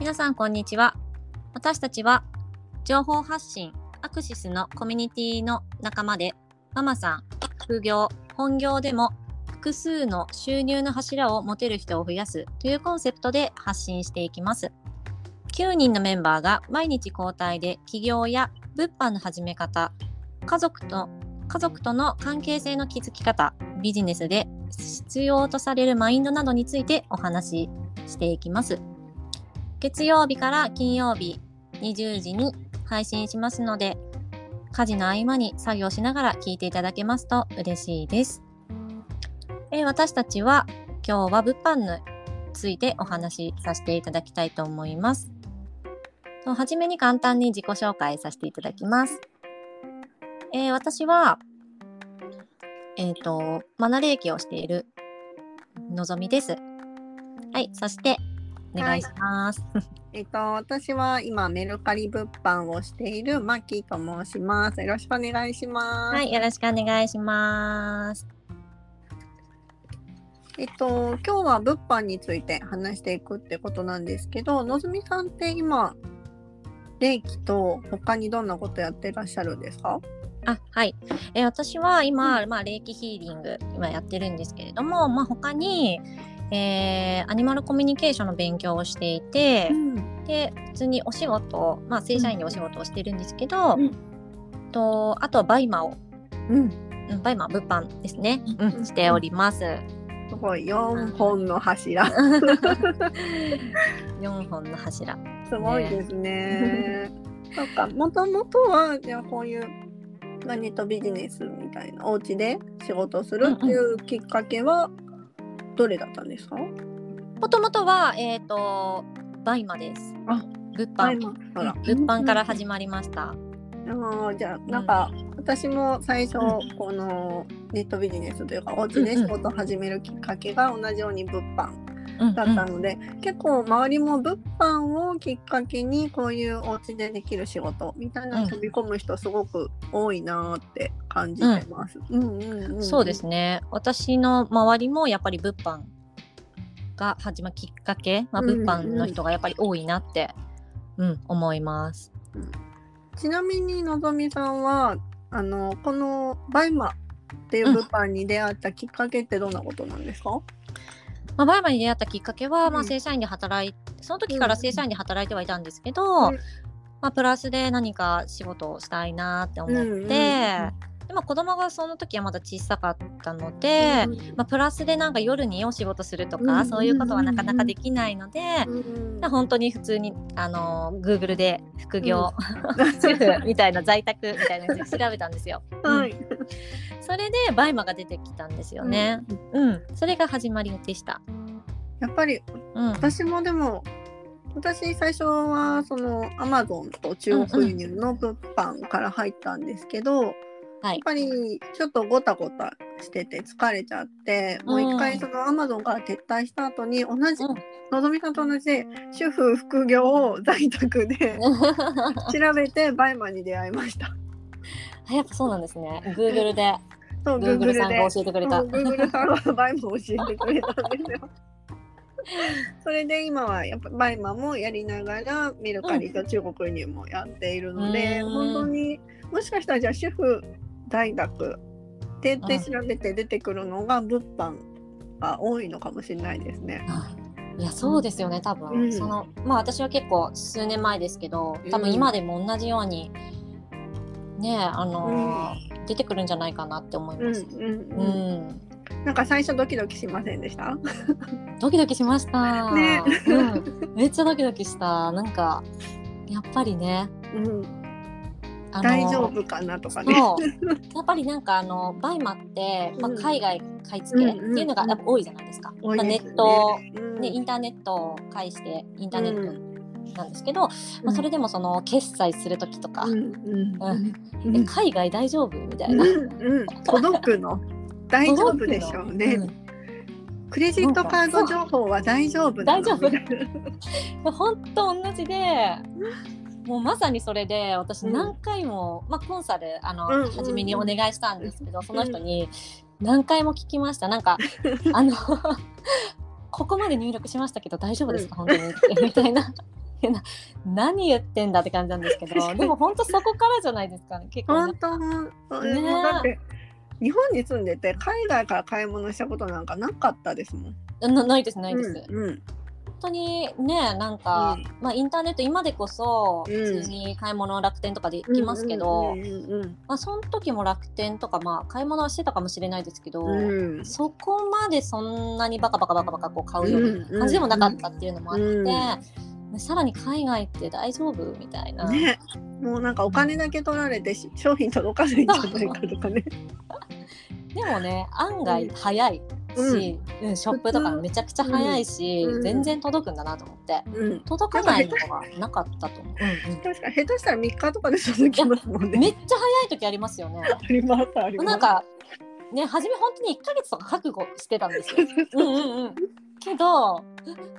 皆さんこんにちは。私たちは情報発信アクシスのコミュニティの仲間でママさん副業本業でも複数の収入の柱を持てる人を増やすというコンセプトで発信していきます。9人のメンバーが毎日交代で起業や物販の始め方家族と家族との関係性の築き方ビジネスで必要とされるマインドなどについてお話ししていきます。月曜日から金曜日20時に配信しますので家事の合間に作業しながら聞いていただけますと嬉しいです、え私たちは今日は物販についてお話しさせていただきたいと思います。とはじめに簡単に自己紹介させていただきます。えー私は、えっ、と、マナレーキをしているのぞみです。はい、そして、お願いします。えっと、私は今メルカリ物販をしているマキと申します。よろしくお願いします。はい、よろしくお願いします。えっと、今日は物販について話していくってことなんですけど、のぞみさんって今、霊気と他にどんなことやってらっしゃるんですか？あ、はい。えー私は今、まあ、霊気ヒーリング、今やってるんですけれども、まあ、他に、えーアニマルコミュニケーションの勉強をしていて、ん。で、普通にお仕事、まあ、正社員でお仕事をしてるんですけど、うんとあとは BUYMA を、うん。うん BUYMA 物販ですね、ううんん、しております。すごい、4本の柱。4本の柱。すごいですね。なんか、もともとは、じゃあこういう何とビジネスみたいな、お家で仕事をするっていうきっかけは、どれだったんですか？もともとは、えっ、と、バイマです。あ物販。物販から始まりました。あーじゃあなんか、私も最初このネットビジネスというかお家で仕事を始めるきっかけが同じように物販。うんだったので、結構周りも物販をきっかけにこういうお家でできる仕事みたいな飛び込む人すごく多いなーって感じてます。うんうんうんうんそうですね。私の周りもやっぱり物販が始まるきっかけ、まあ、うん物販の人がやっぱり多いなって、うん、思います。ちなみにのぞみさんはあのこのバイマっていう物販に出会ったきっかけってどんなことなんですか、まあ、バイマに出会ったきっかけは、まあ、うん正社員で働いその時から正社員で働いてはいたんですけど、うん。まあ、プラスで何か仕事をしたいなって思って、でまあ、子供がその時はまだ小さかったので、まあ、プラスでなんか夜にお仕事するとか、うんうんうんそういうことはなかなかできないので、うん本当に普通にあの Google で副業、主婦みたいな在宅みたいなやつ調べたんですよ。はい。それでバイマが出てきたんですよね。うん、それが始まりでした。やっぱりうん、私もでも私最初はそのアマゾンと中国輸入の物販から入ったんですけど、はいやっぱりちょっとごたごたしてて疲れちゃって、もう一回そのアマゾンから撤退した後に同じ、うんのぞみさんと同じで主婦副業を在宅で 調べてバイマンに出会いました。あやっぱそうなんですね。Google でそう Google さんでが教えてくれた。Google さんはバイマンを教えてくれたんですよ。それで今はやっぱバイマンもやりながらメルカリと中国輸入もやっているので、うん本当にもしかしたらじゃあ主婦大学。でで調べて出てくるのが物販が多いのかもしれないですね。いやそうですよね多分、うん。そのまあ私は結構数年前ですけど多分今でも同じようにねあのー出てくるんじゃないかなって思います。うんうんううんん、なんか最初ドキドキしませんでした？ドキドキしました。ね。うん、めっちゃドキドキした。なんかやっぱりね、うん、大丈夫かなとかね。やっぱりなんかあのバイマって、まあ、うん。海外買い付けってうんうん。いうのがやっぱ多いじゃないですか。まあ、多いですね。ネット、うん。ね、インターネットを介してインターネットなんですけど、うん。まあ、それでもその決済する時とか、うんうんうん。え海外大丈夫みたいな。うんうん、届くの？大丈夫でしょうね、うん。クレジットカード情報は大丈夫大丈夫。本当同じでもうまさにそれで私うん。何回も、まあ、コンサルあの、うんうんうん。初めにお願いしたんですけどその人に何回も聞きました。なんかあの ここまで入力しましたけど大丈夫ですか、本当にみたいな。な 何言ってんだって感じなんですけどでも本当そこからじゃないですかね結構。ね本当ね。日本に住んでて海外から買い物したことなんかなかったですもん。なないですないです、うんうん。本当にねなんか、うまあインターネット今でこそうん。普通に買い物楽天とかで行きますけど、まあその時も楽天とかまあ買い物はしてたかもしれないですけど、うん。うんそこまでそんなにバカバカバカバカこう買うような感じでもなかったっていうのもあって、うん。さらに海外って大丈夫みたいな、ね、もうなんかお金だけ取られてし商品届かないんじゃないかとかね。でもね案外早いし、うんショップとかめちゃくちゃ早いし、うん。全然届くんだなと思って。うん、届かないのがなかったと思う、うん。うん確か下手したら3日とかで届きますもんね。めっちゃ早い時ありますよね。ありますあります。なんかね初め本当に1ヶ月とか覚悟してたんですよ。うんうんうん。けど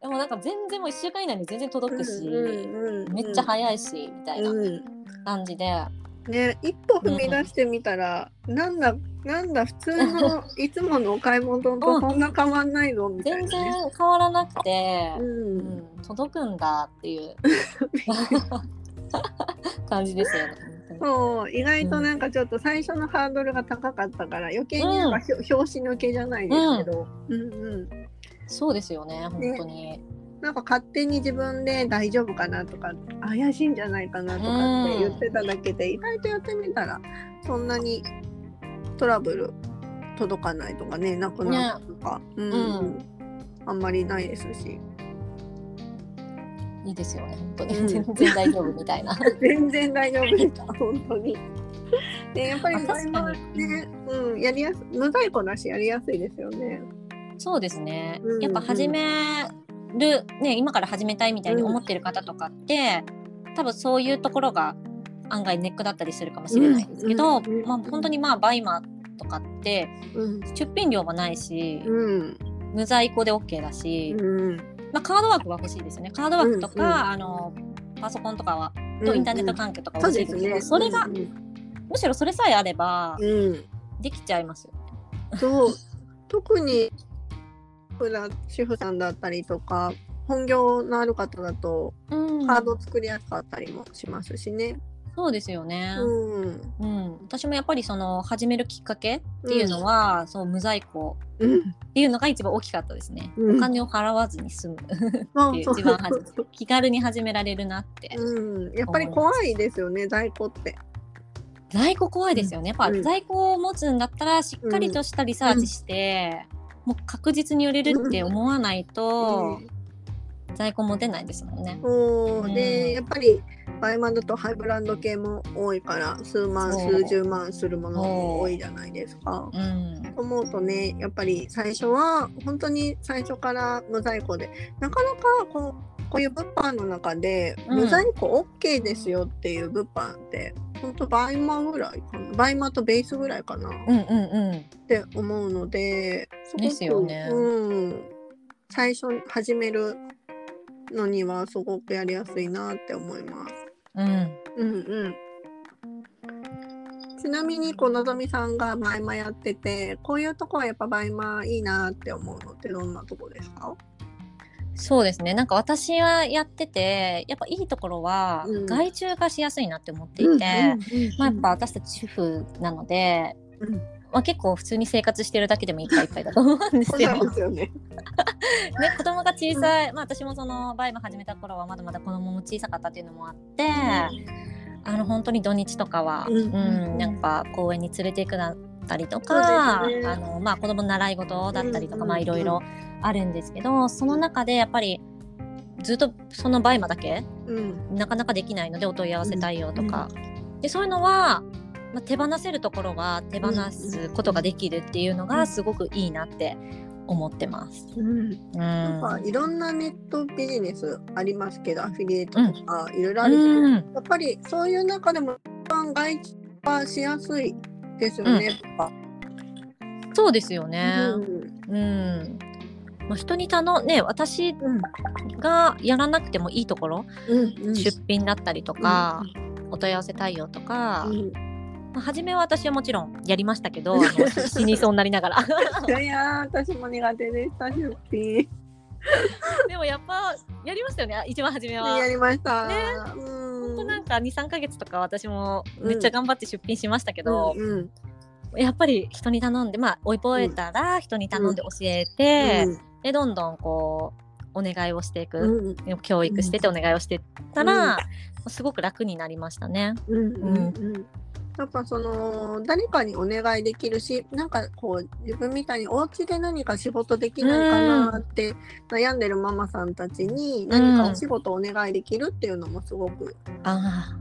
でもなんか全然もう1週間以内に全然届くし、うんうん。めっちゃ早いしみたいなうん。感じで、ね、一歩踏み出してみたら、なんだなんだ普通のいつものお買い物とそんな変わんないぞみたい全然なね。変わらなくて、ううんん、届くんだっていう。感じですよね。そう意外となんかちょっと最初のハードルが高かったから余計になんか表紙抜けじゃないですけど、うん。うん、そうですよね本当に。なんか勝手に自分で大丈夫かなとか怪しいんじゃないかなとかって言ってただけで、意外とやってみたらそんなにトラブル届かないとかねなくなるとか、うん。うん。あんまりないですし。いいですよね本当に、うん。全然大丈夫みたいな。全然大丈夫でした本当に。でやっぱりあ確かに。ね、うん、やりやす無在庫だしやりやすいですよね。そうですね、うんやっぱ始める、ね、今から始めたいみたいに思ってる方とかって、多分そういうところが案外ネックだったりするかもしれないですけど、うんうんうん。まあ、本当にまあバイマとかってうん。出品料もないし、うん。無在庫で OK だし、うん。まあ、カードワークは欲しいですよね。カードワークとか、うんうん。あのパソコンとかはとインターネット関係とかは欲しいですけど、それが、うん。むしろそれさえあればうん。できちゃいますよ。そう。特に普段主婦さんだったりとか本業のある方だとうんカード作りやすかったりもしますしね。そうですよね。うんうん、私もやっぱりその始めるきっかけっていうのは、そう無在庫うんっていうのが一番大きかったですね。うんお金を払わずに済む っていう一番気軽に始められるなって。うん、やっぱり怖いですよね在庫って。在庫怖いですよね。やっぱうん在庫を持つんだったらしっかりとしたリサーチして、もう確実に売れるって思わないと、在庫持てないですもんね。う。ん。でやっぱりバイマンだとハイブランド系も多いから数万そう数十万するものも多いじゃないですか。うん、思うとねやっぱり最初は本当に最初から無在庫でなかなかこうこういう物販の中でうん。無在庫 OK ですよっていう物販って、本当バイマぐらいかな。バイマとベースぐらいかな。っうんうんうん。て思うのですごくですよね。うん、最初始めるのにはすごくやりやすいなって思います。うん。うんうん。ちなみにこうのぞみさんがバイマやっててこういうとこはやっぱバイマいいなって思うのってどんなとこですか？そうですね。なんか私はやっててやっぱいいところはうん。外注がしやすいなって思っていて、まあ、やっぱ私たち主婦なので、うんまあ、結構普通に生活してるだけでもいっぱいいっぱいだと思うんですよ。そうなんですよね。ね、子供が小さい、まあ、私もそのバイマ始めた頃はまだまだ子供も小さかったっていうのもあって、あの本当に土日とかは、ううんんなんか公園に連れて行くだったりとか、ね。あのまあ、子供の習い事だったりとか、うんまあいろいろあるんですけどその中でやっぱりずっとそのバイマだけうん。なかなかできないのでお問い合わせ対応とか、でそういうのは、まあ、手放せるところは手放すことができるっていうのがすごくいいなって思ってます。うん。うん、なんかいろんなネットビジネスありますけどアフィリエイトとかいろいろあるけど、うんやっぱりそういう中でも一番外注はしやすいですよね。やっぱそうですよね。うんうん。まあ、人に頼んね私うんがやらなくてもいいところ、うんうん出品だったりとか、お問い合わせ対応とか、うんまあ、初めは私はもちろんやりましたけど 死にそうになりながら。いや私も苦手でした出品。でもやっぱやりましたよね一番初めは。やりました。ね。うん。本当なんか23か月とか私もめっちゃ頑張って出品しましたけど、うんうん。やっぱり人に頼んでまあ覚えたら人に頼んで教えて、でどんどんこうお願いをしていく、うん。教育しててお願いをしてったら、うん。すごく楽になりましたね。うんうん。うんやっぱその誰かにお願いできるしなんかこう自分みたいにお家で何か仕事できないかなって悩んでるママさんたちに何かお仕事お願いできるっていうのもすごく、ああ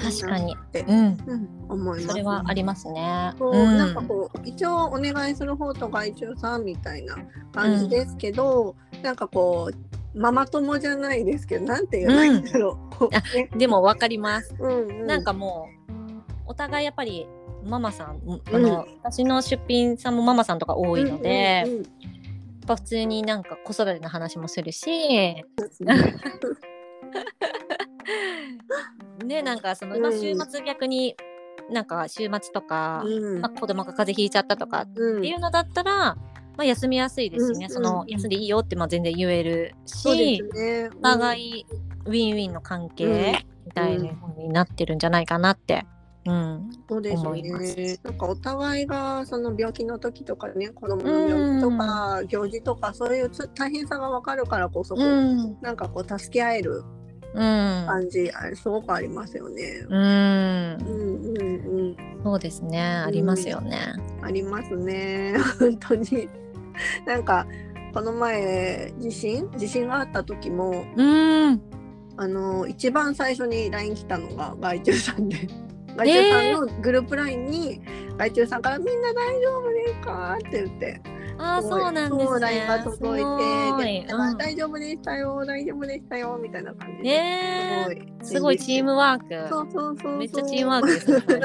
確かに、って、うん、うん、思います。それはありますね。そう。うん。なんかこう一応お願いする方と外注さんみたいな感じですけど、なんかこうママ友じゃないですけどなんて言えばいいんだろう。こうあね。でも分かります。うんうん、なんかもうお互いやっぱりママさんあの、私の出品さんもママさんとか多いので、うんうんうんやっぱ普通になんか子育ての話もするし。ね。なんかその、まあ、うん。週末逆になんか週末とか、うん。まあ、子供が風邪ひいちゃったとかっうん。ていうのだったら、まあ、休みやすいですしね、うんそのうん休んでいいよってまあ全然言えるし、すね。お互いウィンウィンの関係みたいになってるんじゃないかなって、うん、そうですね。なんかお互いがその病気の時とかね、子供の病気とか行事とかそういうつ大変さがわかるからこそ、こううんなんかこう助け合えるうん感じ、あれすごくありますよね。うんうんうんうん。そうですねありますよね。ありますね。本当に。なんかこの前地震？地震があった時もうんあの一番最初に LINE 来たのが外注さんで外注さんのグループ LINE に外注さんから「みんな大丈夫ですか?」って言って。あーそうなんですね。LINE が届いてでうん大丈夫でしたよ大丈夫でしたよ」みたいな感じえ。すすごいチームワーク。そうそうそうめっちゃチームワークですね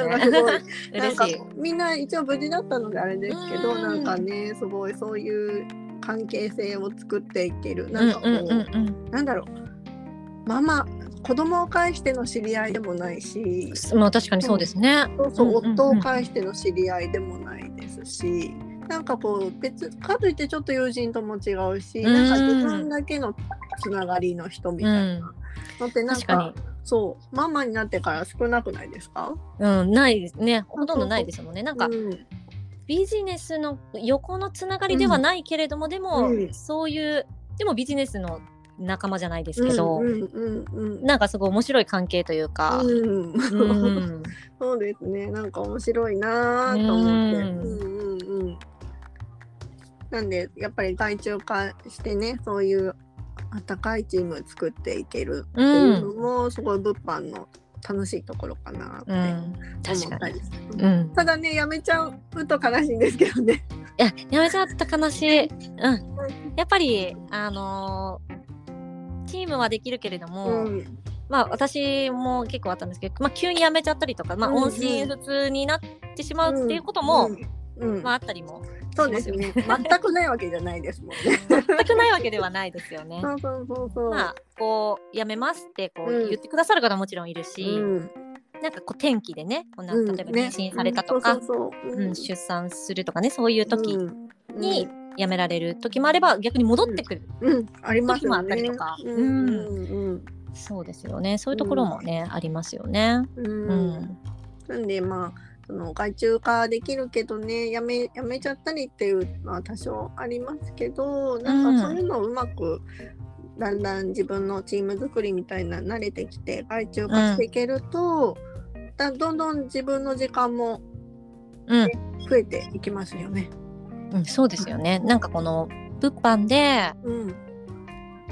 なんか。みんな一応無事だったのであれですけど、うん。なんかねすごいそういう関係性を作っていける。うなんんかこう。なんだろう。ママ子供を介しての知り合いでもないし。まあ確かにそうですね。そうそう、夫を介しての知り合いでもないですし。なんかこう別かといってちょっと友人とも違うし、うん。なんか自分だけのつながりの人みたいな。のってなんか。そうママになってから少なくないですか？うんないですね。ほとんどないですもんね。なんかうん。ビジネスの横のつながりではないけれども、でも、うん。そういうでもビジネスの仲間じゃないですけど、うんうんうんうんなんかすごい面白い関係というか。うんうんそうですねなんか面白いなぁと思って。ううんんうんうんなんでやっぱり外注化してねそういう温かいチーム作っていけるっていうのも、すごい物販の楽しいところかなって思ったり。うん、ただねやめちゃうと悲しいんですけどね。いややめちゃった悲しい。うん、やっぱりあのーチームはできるけれども、うん。まあ私も結構あったんですけど、まあ、急に辞めちゃったりとか、まあ、音信不通になってしまうっていうことも、うんうん。まあ、あったりもそうですね。全くないわけじゃないですもんね。全くないわけではないですよね。そうそうそうそう。まあこう辞めますってこううん。言ってくださる方ももちろんいるし、うん。なんかこう転機でねこうなうん。例えばね。妊娠されたとか、出産するとかねそういう時うん。に辞められる時もあれば逆に戻ってくる。時もあったりとか。うん。うん。そうですよね。そういうところもね、ありますよね。うん。うん。うんなんでまあその外注化できるけどねやめやめちゃったりっていうのは多少ありますけどなんかそういうのをうまく、だんだん自分のチーム作りみたいな慣れてきて外注化していけると、だどんどん自分の時間もうん。増えていきますよね。うん、そうですよね。なんかこの物販でうん。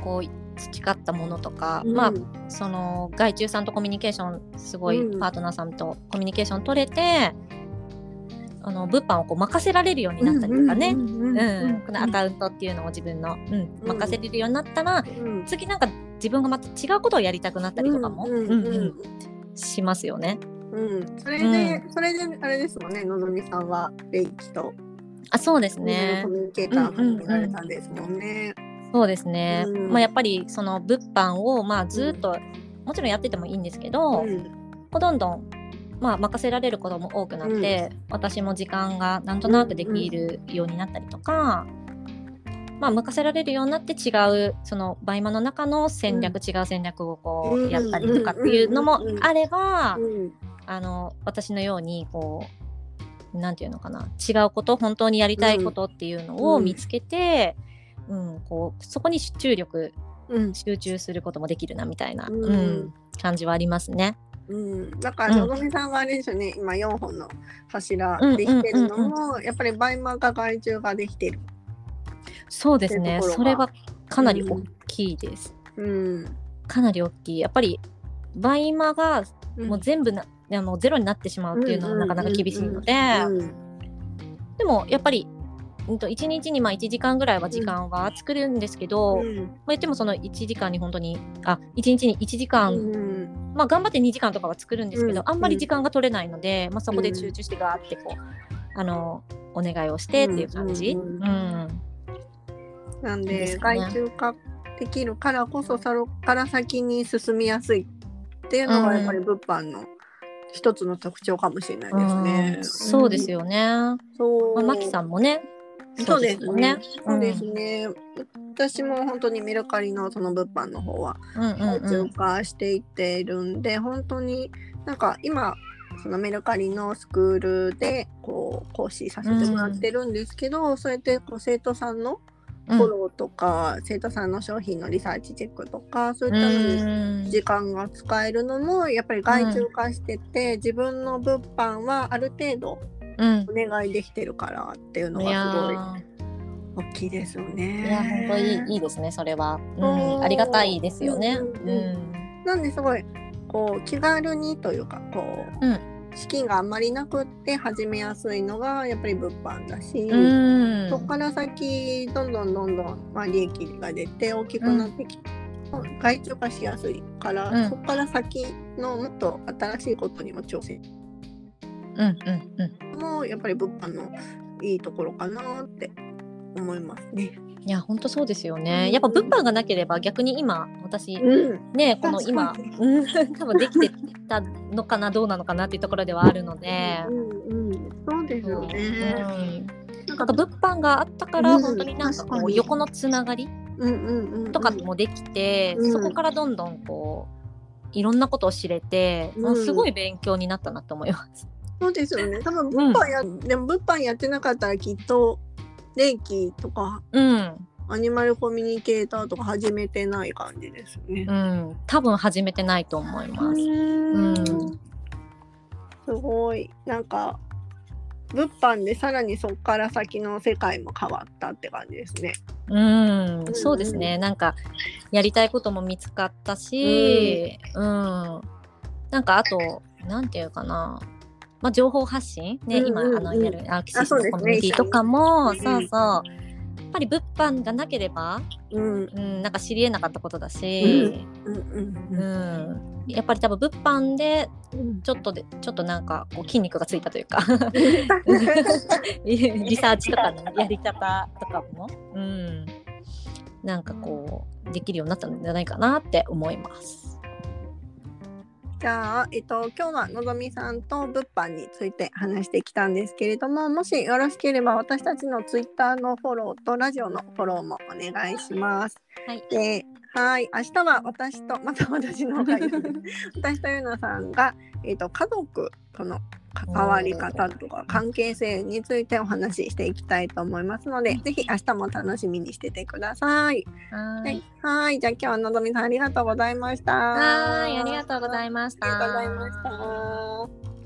こう培ったものとか、うん。まあその外注さんとコミュニケーションすごいうん。パートナーさんとコミュニケーション取れて、あの物販をこう任せられるようになったりとかね、ううんんうんこのアカウントっていうのを自分の、うん任せれるようになったら、うん。次なんか自分がまた違うことをやりたくなったりとかも、うんうんうんうん。しますよね。うん。それで、それであれですもんねのぞみさんはレイキとあそうですコね。ミュニケーターれたんですもんね。そうですね。うん。まあやっぱりその物販をまあずっと、もちろんやっててもいいんですけど、うん。どんどん、まあ、任せられることも多くなって、私も時間がなんとなくできるようになったりとか、まあ、任せられるようになって違うそのバイマの中の戦略、違う戦略をこうんうやったりとかっていうのもあれば、うん。あの私のようにこうなんていうのかな違うこと本当にやりたいことっていうのを見つけて、うんこうそこに注力うん。集中することもできるなみたいな、うん。うん感じはありますね。うん、だからうん。のぞみさんがあれですよね、今4本の柱うんできてるのうんうんも、やっぱりバイマが外注ができてる。そうですね。それはかなり大きいです。うん。かなり大きい。やっぱりバイマがもう全部な、あのゼロになってしまうっていうのはなかなか厳しいので、うん。でもやっぱり、うん、と1日にまあ1時間ぐらいは時間は作るんですけど、うん。まあ、言ってもその1時間に本当にあ1日に1時間、うんまあ頑張って2時間とかは作るんですけど、うん。あんまり時間が取れないので、まあ、そこで集中してガーってこう、あのお願いをしてっていう感じ。なんでですか害ね虫化できるからこそそこから先に進みやすいっていうのがやっぱり物販の一つの特徴かもしれないですね。うんそうですよね。そう。まあ、マキさんもね。そうですね。そうですね。ね。私も本当にメルカリのその物販の方はうんうんうん通過していっているんで、本当になんか今そのメルカリのスクールでこう講師させてもらってるんですけど、そうやってこう生徒さんのフォローとか、生徒さんの商品のリサーチチェックとかそういったのにうん時間が使えるのもやっぱり外注化してて、自分の物販はある程度うん。お願いできてるからっていうのがすごいー。大きいですよね。いや本当いいいいですねそれは、うそん、う。ありがたいですよね。ううんん。なんですごいこう気軽にというかこう、うん資金があんまりなくって始めやすいのがやっぱり物販だし、うん。そこから先どんどんどんどん、まあ、利益が出て大きくなってきて、外注化しやすいから、うん。そこから先のもっと新しいことにも挑戦。うんうんうん。もやっぱり物販のいいところかなって思いますね。いや本当そうですよね、うん。やっぱ物販がなければ逆に今私うん、ねこの今うん。多分できてたのかなどうなのかなっていうところではあるので。うんうん、そうですよね。うん。なんか物販があったからうん。本当になんかこう横のつながりうんうんうんうんとかもできて、うんそこからどんどんこういろんなことを知れて、うん。すごい勉強になったなと思います。そうですよね。多分物販や、でも物販やってなかったらきっと霊気とかうん、アニマルコミュニケーターとか始めてない感じですよね。うん、多分始めてないと思います。うんすごいなんか物販でさらにそこから先の世界も変わったって感じですね。うん、うんそうですね。なんかやりたいことも見つかったし、うん、なんかあとなんていうかな。まあ、情報発信？ね、うんうん今あのうんやるアーキシスのコミュニティとかも、一緒にそうそう。やっぱり物販がなければ、うん。うん、なんか知りえなかったことだし、うん。うん。うん。やっぱり多分物販でうん。ちょっとでちょっとなんかこう筋肉がついたというか リサーチとかのやり方とかも、うん、なんかこうできるようになったんじゃないかなって思います。じゃあ、えっと、今日はのぞみさんと物販について話してきたんですけれども、もしよろしければ私たちのツイッターのフォローとラジオのフォローもお願いします。はい、で、はい、明日は私と、また私の方がいい私とゆなさんが、えっと、家族との関わり方とか関係性についてお話ししていきたいと思いますので、ぜひ明日も楽しみにしててください。ははいい、はい、じゃあ今日はのぞみさんありがとうございました。はいありがとうございました。ありがとうございました。